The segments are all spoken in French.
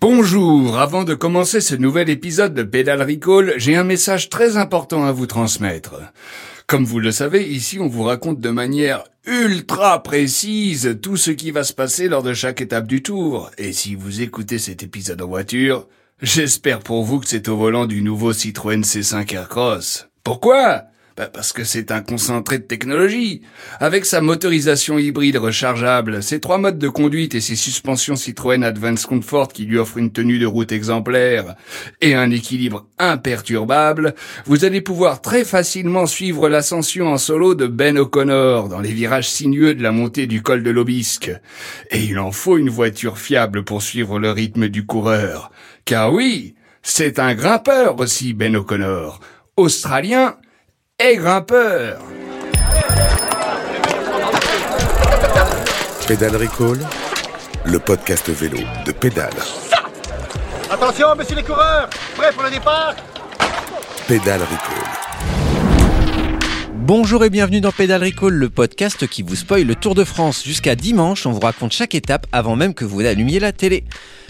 Bonjour, avant de commencer ce nouvel épisode de Pédale Recall, j'ai un message très important à vous transmettre. Comme vous le savez, ici on vous raconte de manière ultra précise tout ce qui va se passer lors de chaque étape du tour. Et si vous écoutez cet épisode en voiture, j'espère pour vous que c'est au volant du nouveau Citroën C5 Aircross. Pourquoi? Bah, parce que c'est un concentré de technologie. Avec sa motorisation hybride rechargeable, ses trois modes de conduite et ses suspensions Citroën Advance Comfort qui lui offrent une tenue de route exemplaire et un équilibre imperturbable, vous allez pouvoir très facilement suivre l'ascension en solo de Ben O'Connor dans les virages sinueux de la montée du col de l'Obisque. Et il en faut une voiture fiable pour suivre le rythme du coureur. Car oui, c'est un grimpeur aussi, Ben O'Connor. Australien, et grimpeur. Pédale Recall, le podcast vélo de Pédale. Attention, messieurs les coureurs, prêts pour le départ? Pédale Recall. Bonjour et bienvenue dans Pédale Recall, le podcast qui vous spoil le Tour de France. Jusqu'à dimanche, on vous raconte chaque étape avant même que vous allumiez la télé.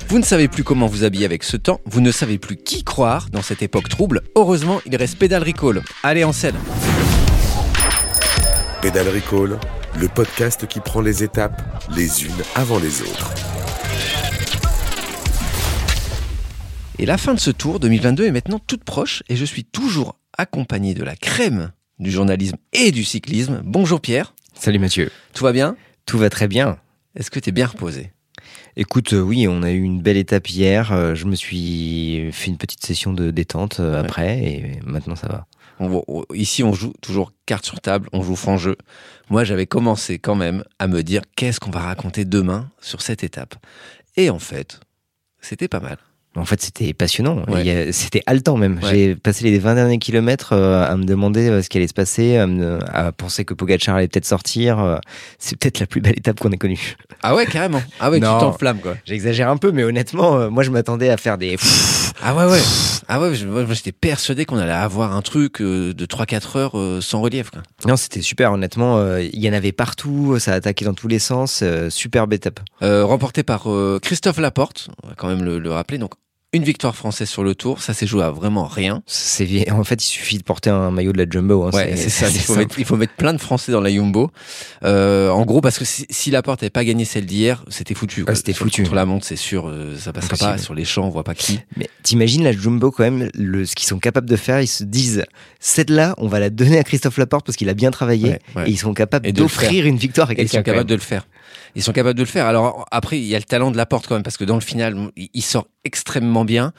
Vous ne savez plus comment vous habiller avec ce temps, vous ne savez plus qui croire dans cette époque trouble. Heureusement, il reste Pédale Recall. Allez en scène. Pédale Recall, le podcast qui prend les étapes les unes avant les autres. Et la fin de ce tour 2022 est maintenant toute proche et je suis toujours accompagné de la crème du journalisme et du cyclisme. Bonjour Pierre. Salut Mathieu. Tout va bien? Tout va très bien. Est-ce que tu es bien reposé? Écoute, euh, oui, on a eu une belle étape hier. Euh, je me suis fait une petite session de détente euh, après et maintenant ça va. On- on- ici, on joue toujours carte sur table, on joue franc jeu. Moi, j'avais commencé quand même à me dire qu'est-ce qu'on va raconter demain sur cette étape? Et en fait, c'était pas mal. En fait, c'était passionnant. Ouais. C'était haletant même. Ouais. J'ai passé les 20 derniers kilomètres euh, à me demander euh, ce qui allait se passer, à, me- à penser que Pogacar allait peut-être sortir. euh, C'est peut-être la plus belle étape qu'on ait connue. Ah ouais, carrément. Ah ouais, Non. tu t'enflammes quoi. J'exagère un peu, mais honnêtement, moi je m'attendais à faire des. Ah ouais, ouais. Ah ouais, j'étais persuadé qu'on allait avoir un truc de 3-4 heures sans relief. Quoi. Non, c'était super, honnêtement. Il y en avait partout, ça attaquait dans tous les sens. Superbe étape. Euh, remporté par Christophe Laporte, on va quand même le, le rappeler. Donc une victoire française sur le tour, ça s'est joué à vraiment rien. C'est En fait, il suffit de porter un maillot de la Jumbo. hein, Ouais, c'est ça. Il faut, mettre, il faut mettre plein de Français dans la Jumbo. Euh, en gros, parce que si, si Laporte n'avait pas gagné celle d'hier, c'était foutu. c'était foutu. Contre la montre, c'est sûr, euh, ça passera Impossible. pas. Sur les champs, on voit pas qui. Mais t'imagines la Jumbo quand même, le, ce qu'ils sont capables de faire, ils se disent, celle-là, on va la donner à Christophe Laporte parce qu'il a bien travaillé, Ouais, ouais. et ils sont capables d'offrir une victoire à Et ils quelqu'un. sont capables de le faire. Ils sont capables de le faire. Alors après, il y a le talent de la porte quand même, parce que dans le final, il sort extrêmement bien.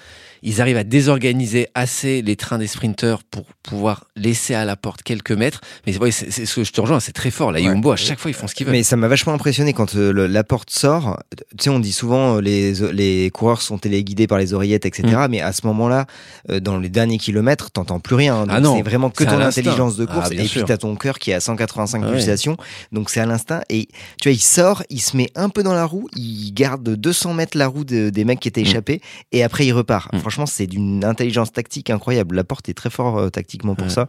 Ils arrivent à désorganiser assez les trains des sprinteurs pour pouvoir laisser à la porte quelques mètres. Mais ouais, c'est ce que je te rejoins, c'est très fort. La Ouais. Yumbo, à chaque fois, ils font ce qu'ils veulent. Mais ça m'a vachement impressionné quand euh, le- Laporte sort. Tu sais, on dit souvent euh, les, les coureurs sont téléguidés par les oreillettes, etc. Mais à ce moment-là, euh, dans les derniers kilomètres, t'entends plus rien. Ah c'est vraiment que ton intelligence de Ah, course. bien et sûr. puis t'as ton cœur qui est à 185 Ah ouais. pulsations. Donc c'est à l'instinct. Et tu vois, il sort, il se met un peu dans la roue, il garde 200 mètres la roue de- des mecs qui étaient Mm. échappés, et après il repart. Mm. Franchement, c'est d'une intelligence tactique incroyable. Laporte est très fort euh, tactiquement pour Ouais. ça.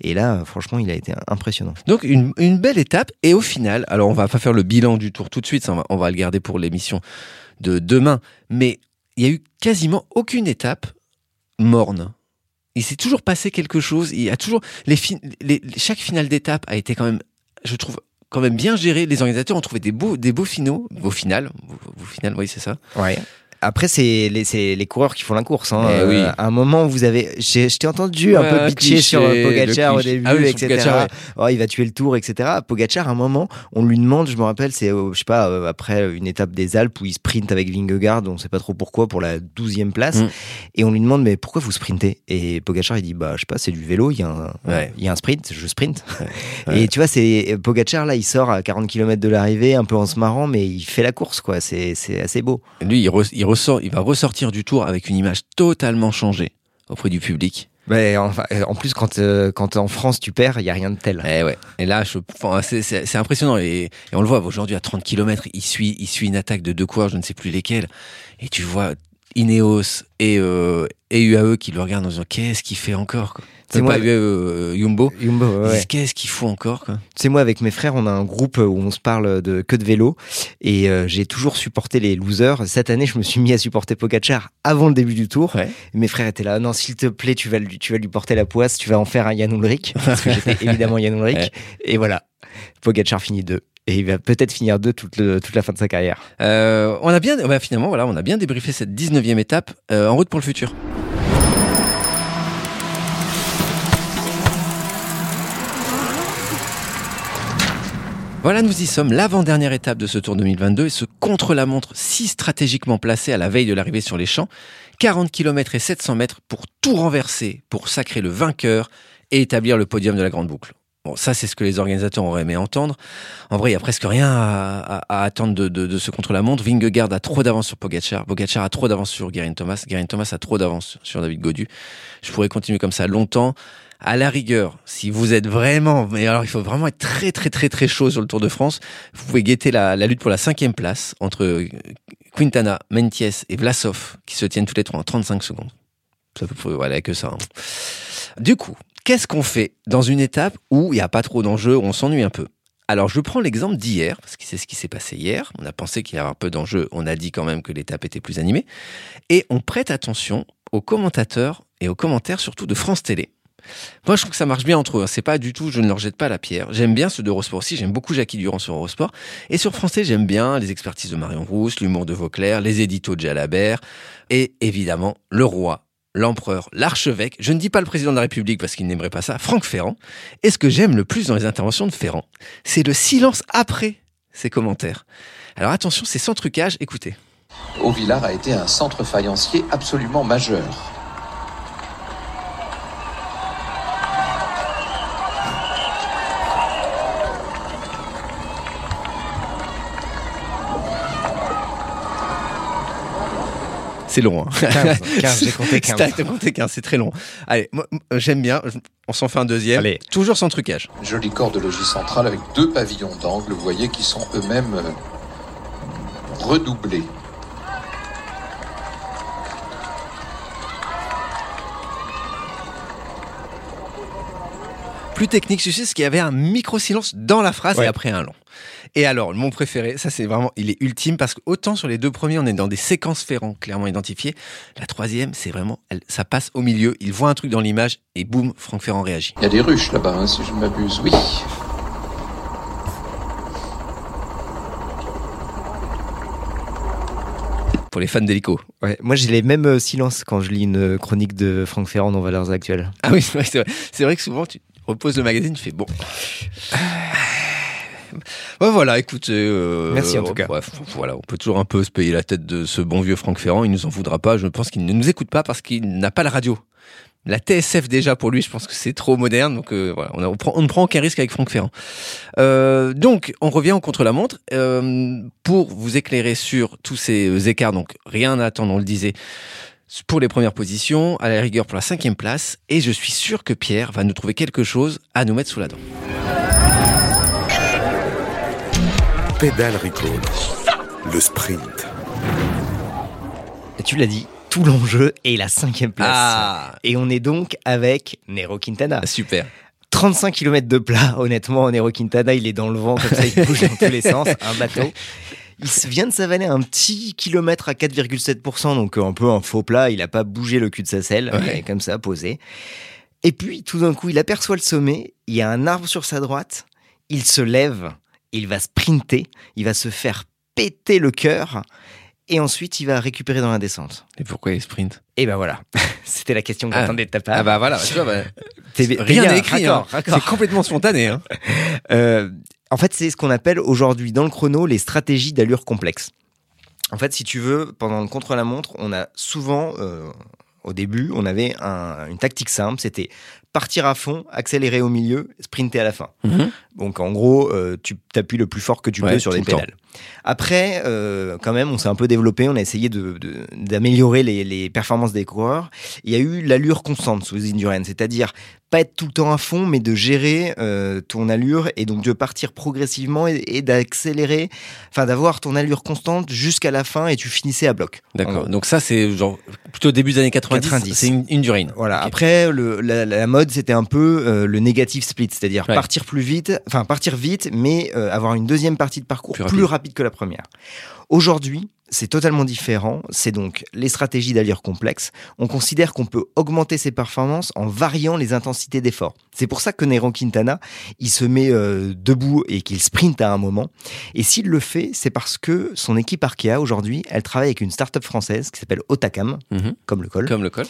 Et là, euh, franchement, il a été impressionnant. Donc une, une belle étape. Et au final, alors on va pas faire le bilan du tour tout de suite, ça, on, va, on va le garder pour l'émission de demain. Mais il y a eu quasiment aucune étape morne. Il s'est toujours passé quelque chose. Il y a toujours les, fin- les- chaque finale d'étape a été quand même, je trouve, quand même bien géré. Les organisateurs ont trouvé des beaux, des beaux finaux, beaux finales, beaux, beaux finales, oui c'est ça. Ouais. Après, c'est les, c'est les coureurs qui font la course. Hein. Eh oui. à un moment, vous avez, j'ai- je t'ai entendu un peu bitcher sur euh, Pogacar au début, Ah oui, etc. Pogacar, ouais. Oh, il va tuer le tour, etc. Pogacar, à un moment, on lui demande, je me rappelle, c'est, euh, je sais pas, euh, après une étape des Alpes où il sprint avec Vingegaard, on sait pas trop pourquoi, pour la 12e place. Mm. Et on lui demande, mais pourquoi vous sprintez? Et Pogacar, il dit, bah, je sais pas, c'est du vélo, il y a un, Ouais. il y a un sprint, je sprint. Ouais. Et tu vois, c'est Pogacar, là, il sort à 40 km de l'arrivée, un peu en se marrant, mais il fait la course, quoi. C'est, c'est assez beau. Lui, il, re- il ressort, il va ressortir du tour avec une image totalement changée auprès du public. Enfin, euh, en plus, quand, euh, quand en France tu perds, il y a rien de tel. Eh ouais. Et là, enfin, c'est, impressionnant. Et, et on le voit aujourd'hui à 30 km, il suit, il suit une attaque de deux coureurs, je ne sais plus lesquels. Et tu vois Ineos et, euh, et UAE qui le regardent en disant qu'est-ce qu'il fait encore quoi C'est moi, pas euh, Yumbo. Yumbo, ouais, Qu'est-ce qu'ils font encore quoi? C'est moi avec mes frères, on a un groupe où on se parle de que de vélo et euh, j'ai toujours supporté les losers. Cette année, je me suis mis à supporter Pogacar avant le début du tour. Ouais. Mes frères étaient là, non, s'il te plaît, tu vas lui, tu vas lui porter la poisse, tu vas en faire un Yann Ulrich parce que j'étais évidemment Yann Ulrich. Ouais. Et voilà, Pogacar finit deux et il va peut-être finir deux toute, le- toute la fin de sa carrière. Euh, on a bien, bah, finalement, voilà, on a bien débriefé cette 19e étape euh, en route pour le futur. Voilà, nous y sommes, l'avant-dernière étape de ce Tour 2022 et ce contre-la-montre si stratégiquement placé à la veille de l'arrivée sur les champs. 40 km et 700 mètres pour tout renverser, pour sacrer le vainqueur et établir le podium de la grande boucle. Bon, ça, c'est ce que les organisateurs auraient aimé entendre. En vrai, il y a presque rien à, attendre de, ce contre-la-montre. Vingegaard a trop d'avance sur Pogacar. Pogacar a trop d'avance sur Guerin Thomas. Guerin Thomas a trop d'avance sur David Godu. Je pourrais continuer comme ça longtemps. À la rigueur, si vous êtes vraiment, mais alors il faut vraiment être très très très très chaud sur le Tour de France, vous pouvez guetter la, lutte pour la cinquième place entre euh, Quintana, Menties et Vlasov, qui se tiennent tous les trois en 35 secondes. Ça peut, voilà, que ça. hein. Du coup, qu'est-ce qu'on fait dans une étape où il n'y a pas trop d'enjeux, où on s'ennuie un peu? Alors, je prends l'exemple d'hier, parce que c'est ce qui s'est passé hier. On a pensé qu'il y avait un peu d'enjeux, on a dit quand même que l'étape était plus animée. Et on prête attention aux commentateurs et aux commentaires, surtout de France Télé. Moi, je trouve que ça marche bien entre eux. hein. C'est pas du tout, je ne leur jette pas la pierre. J'aime bien ceux d'Eurosport aussi. J'aime beaucoup Jackie Durand sur Eurosport. Et sur France Télé, j'aime bien les expertises de Marion Rousse, l'humour de Vauclair, les éditos de Jalabert. Et évidemment, le roi, l'empereur, l'archevêque. Je ne dis pas le président de la République parce qu'il n'aimerait pas ça. Franck Ferrand. Et ce que j'aime le plus dans les interventions de Ferrand, c'est le silence après ses commentaires. Alors attention, c'est sans trucage. Écoutez. Auvillard a été un centre faïencier absolument majeur. C'est long. Hein. 15, 15, j'ai compté 15. T'as compté 15, c'est très long. Allez, moi, moi, j'aime bien. On s'en fait un deuxième. Allez. Toujours sans trucage. Joli corps de logis central avec deux pavillons d'angle, vous voyez, qui sont eux-mêmes euh, redoublés. Plus technique, tu sais, ce qu'il y avait un micro-silence dans la phrase et après un long. Et alors, mon préféré, ça c'est vraiment, il est ultime parce que autant sur les deux premiers, on est dans des séquences Ferrand clairement identifiées. La troisième, c'est vraiment, elle- ça passe au milieu. Il voit un truc dans l'image et boum, Franck Ferrand réagit. Il y a des ruches là-bas, hein, si je ne m'abuse. Oui. Pour les fans d'hélico. Ouais, moi, j'ai les mêmes euh, silences quand je lis une euh, chronique de Franck Ferrand dans Valeurs Actuelles. Ah oui, c'est vrai, c'est vrai. C'est vrai que souvent, tu reposes le magazine, tu fais bon. Ouais, voilà, écoute. euh, Merci, en tout cas. bref, voilà, on peut toujours un peu se payer la tête de ce bon vieux Franck Ferrand. Il nous en voudra pas. Je pense qu'il ne nous écoute pas parce qu'il n'a pas la radio. La TSF déjà pour lui, je pense que c'est trop moderne, donc euh, voilà, on, a- on prend- on ne prend aucun risque avec Franck Ferrand. Euh, donc, on revient au contre-la-montre euh, pour vous éclairer sur tous ces euh, écarts. Donc, rien à attendre, on le disait, pour les premières positions, à la rigueur pour la cinquième place, et je suis sûr que Pierre va nous trouver quelque chose à nous mettre sous la dent. Pédale Recall. Le sprint. Tu l'as dit, tout l'enjeu est la cinquième place. Ah, Et on est donc avec Nero Quintana. super. 35 km de plat, honnêtement, Nero Quintana, il est dans le vent, comme ça, il bouge dans tous les sens, un bateau. Il vient de s'avaler un petit kilomètre à 4,7%, donc un peu un faux plat, il a pas bougé le cul de sa selle, il Ouais. est comme ça, posé. Et puis, tout d'un coup, il aperçoit le sommet, il y a un arbre sur sa droite, il se lève, il va sprinter, il va se faire péter le cœur, et ensuite, il va récupérer dans la descente. Et pourquoi il sprint? Et ben voilà, c'était la question que Ah. j'attendais de ta part. Ah bah voilà, tu vois, bah, rien n'est écrit. hein. C'est complètement spontané. Hein. Euh, en fait, c'est ce qu'on appelle aujourd'hui dans le chrono les stratégies d'allure complexe. En fait, si tu veux, pendant le contre-la-montre, on a souvent, euh, au début, on avait un- une tactique simple, c'était partir à fond, accélérer au milieu, sprinter à la fin. Mhm. Donc en gros, euh, tu t'appuies le plus fort que tu Ouais, peux sur les le temps. pédales. Après, euh, quand même, on s'est un peu développé, on a essayé d'améliorer les, les performances des coureurs. Il y a eu l'allure constante sous Indurain, c'est-à-dire pas être tout le temps à fond, mais de gérer euh, ton allure et donc de partir progressivement et, et d'accélérer, enfin d'avoir ton allure constante jusqu'à la fin et tu finissais à bloc. D'accord. Donc ça, c'est genre plutôt début des années 90. 90. C'est une, une durine. Voilà. Après, le, la, la mode, c'était un peu euh, le negative split, c'est-à-dire Ouais. partir plus vite, enfin partir vite, mais euh, avoir une deuxième partie de parcours Plus plus, rapide. rapide. que la première. Aujourd'hui, c'est totalement différent. C'est donc les stratégies d'allure complexes. On considère qu'on peut augmenter ses performances en variant les intensités d'effort. C'est pour ça que Nero Quintana, il se met euh, debout et qu'il sprint à un moment. Et s'il le fait, c'est parce que son équipe Arkea aujourd'hui, elle travaille avec une start-up française qui s'appelle Otakam, Mhm. comme le col. Comme le col.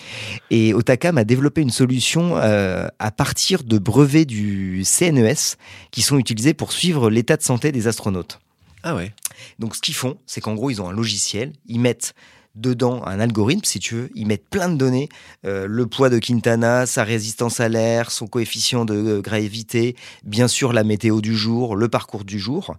Et Otakam a développé une solution euh, à partir de brevets du CNES qui sont utilisés pour suivre l'état de santé des astronautes. Ah ouais. Donc ce qu'ils font, c'est qu'en gros, ils ont un logiciel, ils mettent dedans un algorithme, si tu veux, ils mettent plein de données, euh, le poids de Quintana, sa résistance à l'air, son coefficient de euh, gravité, bien sûr la météo du jour, le parcours du jour.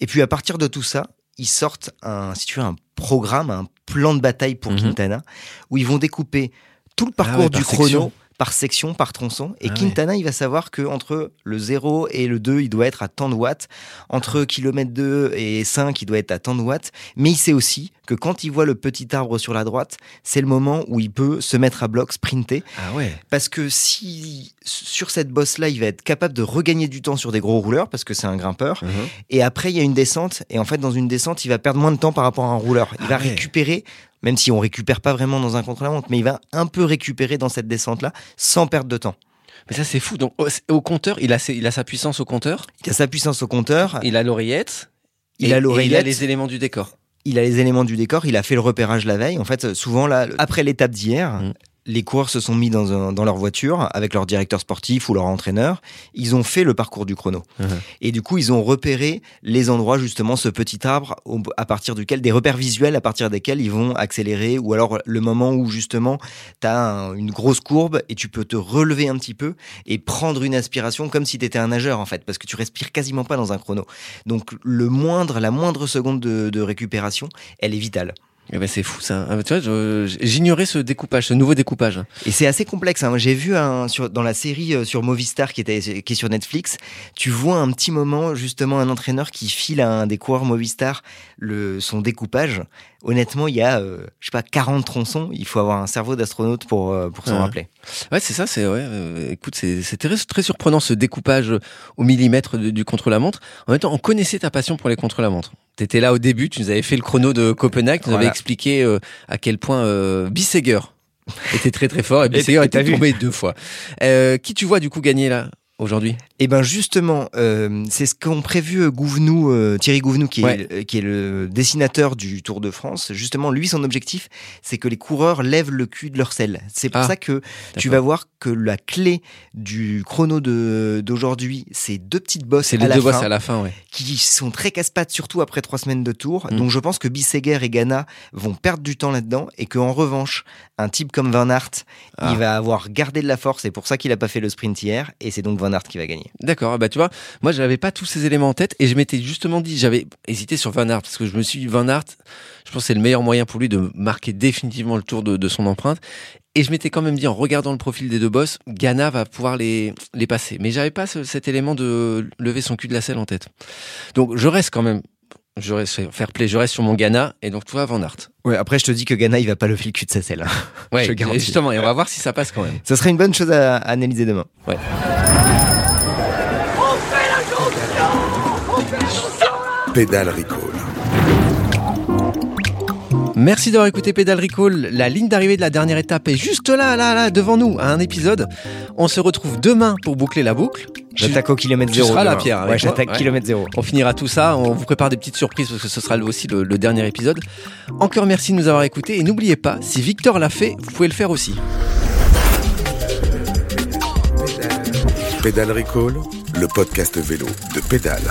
Et puis à partir de tout ça, ils sortent un, si tu veux, un programme, un plan de bataille pour Mhm. Quintana, où ils vont découper tout le Ah parcours ouais, du chrono. Par section, par tronçon. Et Ah ouais. Quintana, il va savoir que entre le 0 et le 2, il doit être à tant de watts. Entre kilomètre 2 et 5, il doit être à tant de watts. Mais il sait aussi que quand il voit le petit arbre sur la droite, c'est le moment où il peut se mettre à bloc, sprinter. Ah ouais. Parce que si sur cette bosse-là, il va être capable de regagner du temps sur des gros rouleurs, parce que c'est un grimpeur, Mhm. et après, il y a une descente. Et en fait, dans une descente, il va perdre moins de temps par rapport à un rouleur. Il Ah va ouais. récupérer, même si on récupère pas vraiment dans un contre-la-montre, mais il va un peu récupérer dans cette descente-là sans perdre de temps. Mais ça, c'est fou. Donc, au, au compteur, il a, ses- il a sa puissance au compteur. Il a sa puissance au compteur, Il a l'oreillette. il et- a et Il a l'oreillette, les éléments du décor. il a les éléments du décor, il a fait le repérage la veille. En fait, souvent, là, après l'étape d'hier, Mm. Les coureurs se sont mis dans, un- dans leur voiture avec leur directeur sportif ou leur entraîneur. Ils ont fait le parcours du chrono. Mhm. Et du coup, ils ont repéré les endroits, justement, ce petit arbre au- à partir duquel, des repères visuels à partir desquels ils vont accélérer ou alors le moment où, justement, tu as une grosse courbe et tu peux te relever un petit peu et prendre une aspiration comme si tu étais un nageur, en fait, parce que tu respires quasiment pas dans un chrono. Donc, le moindre, la moindre seconde de, de récupération, elle est vitale. Eh ben, c'est fou ça. Ah, tu vois, j'ignorais ce découpage, ce nouveau découpage. Et c'est assez complexe. Hein. J'ai vu un, sur, dans la série euh, sur Movistar qui, était, qui est sur Netflix, tu vois un petit moment justement un entraîneur qui file à un des coureurs Movistar le, son découpage. Honnêtement, il y a, euh, je sais pas, 40 tronçons. Il faut avoir un cerveau d'astronaute pour, euh, pour s'en rappeler. Ouais, c'est ça. C'est ouais. euh, écoute, c'est c'est très, très surprenant ce découpage au millimètre de- du contre-la-montre. En même temps, on connaissait ta passion pour les contre-la-montre. T'étais là au début. Tu nous avais fait le chrono de Copenhague. Tu nous avais expliqué euh, à quel point euh, Bissegger était très très fort et Bissegger était tombé deux fois. Euh, qui tu vois du coup gagner là aujourd'hui? Et ben justement, euh, c'est ce qu'ont prévu euh, Gouvenou, euh, Thierry Gouvenou, qui est, Ouais. qui est le dessinateur du Tour de France. Justement, lui, son objectif, c'est que les coureurs lèvent le cul de leur selle. C'est pour Ah, ça que tu vas voir que la clé du chrono d'aujourd'hui, c'est deux petites bosses C'est à les la deux fin, bosses à la fin, ouais. qui sont très casse-pattes, surtout après trois semaines de tour. Mm. Donc je pense que Bisseguer et Ghana vont perdre du temps là-dedans et qu'en revanche, un type comme Van Aert, Ah. il va avoir gardé de la force. C'est pour ça qu'il a pas fait le sprint hier et c'est donc Van Aert qui va gagner. D'accord, bah tu vois, moi j'avais pas tous ces éléments en tête et je m'étais justement dit, j'avais hésité sur Van Aert parce que je me suis dit Van Aert, je pense que c'est le meilleur moyen pour lui de marquer définitivement le tour de, de son empreinte. Et je m'étais quand même dit en regardant le profil des deux boss, Ghana va pouvoir les, les passer. Mais j'avais pas ce- cet élément de lever son cul de la selle en tête. Donc je reste quand même, je reste fair play, je reste sur mon Ghana et donc toi Van Aert. Ouais, après je te dis que Ghana, il va pas lever le cul de sa selle. Ouais, Je garantis. justement, et on va voir si ça passe quand même. Ce serait une bonne chose à, analyser demain. Pédale Recall. Merci d'avoir écouté Pédale Recall. La ligne d'arrivée de la dernière étape est juste là, là, là, devant nous, à un épisode. On se retrouve demain pour boucler la boucle. J'attaque au kilomètre tu zéro. seras là, demain. Pierre, Ouais, j'attaque Ouais. kilomètre zéro. On finira tout ça, on vous prépare des petites surprises parce que ce sera aussi le, le dernier épisode. Encore merci de nous avoir écoutés et n'oubliez pas, si Victor l'a fait, vous pouvez le faire aussi. Pédale Recall, le podcast vélo de Pédale.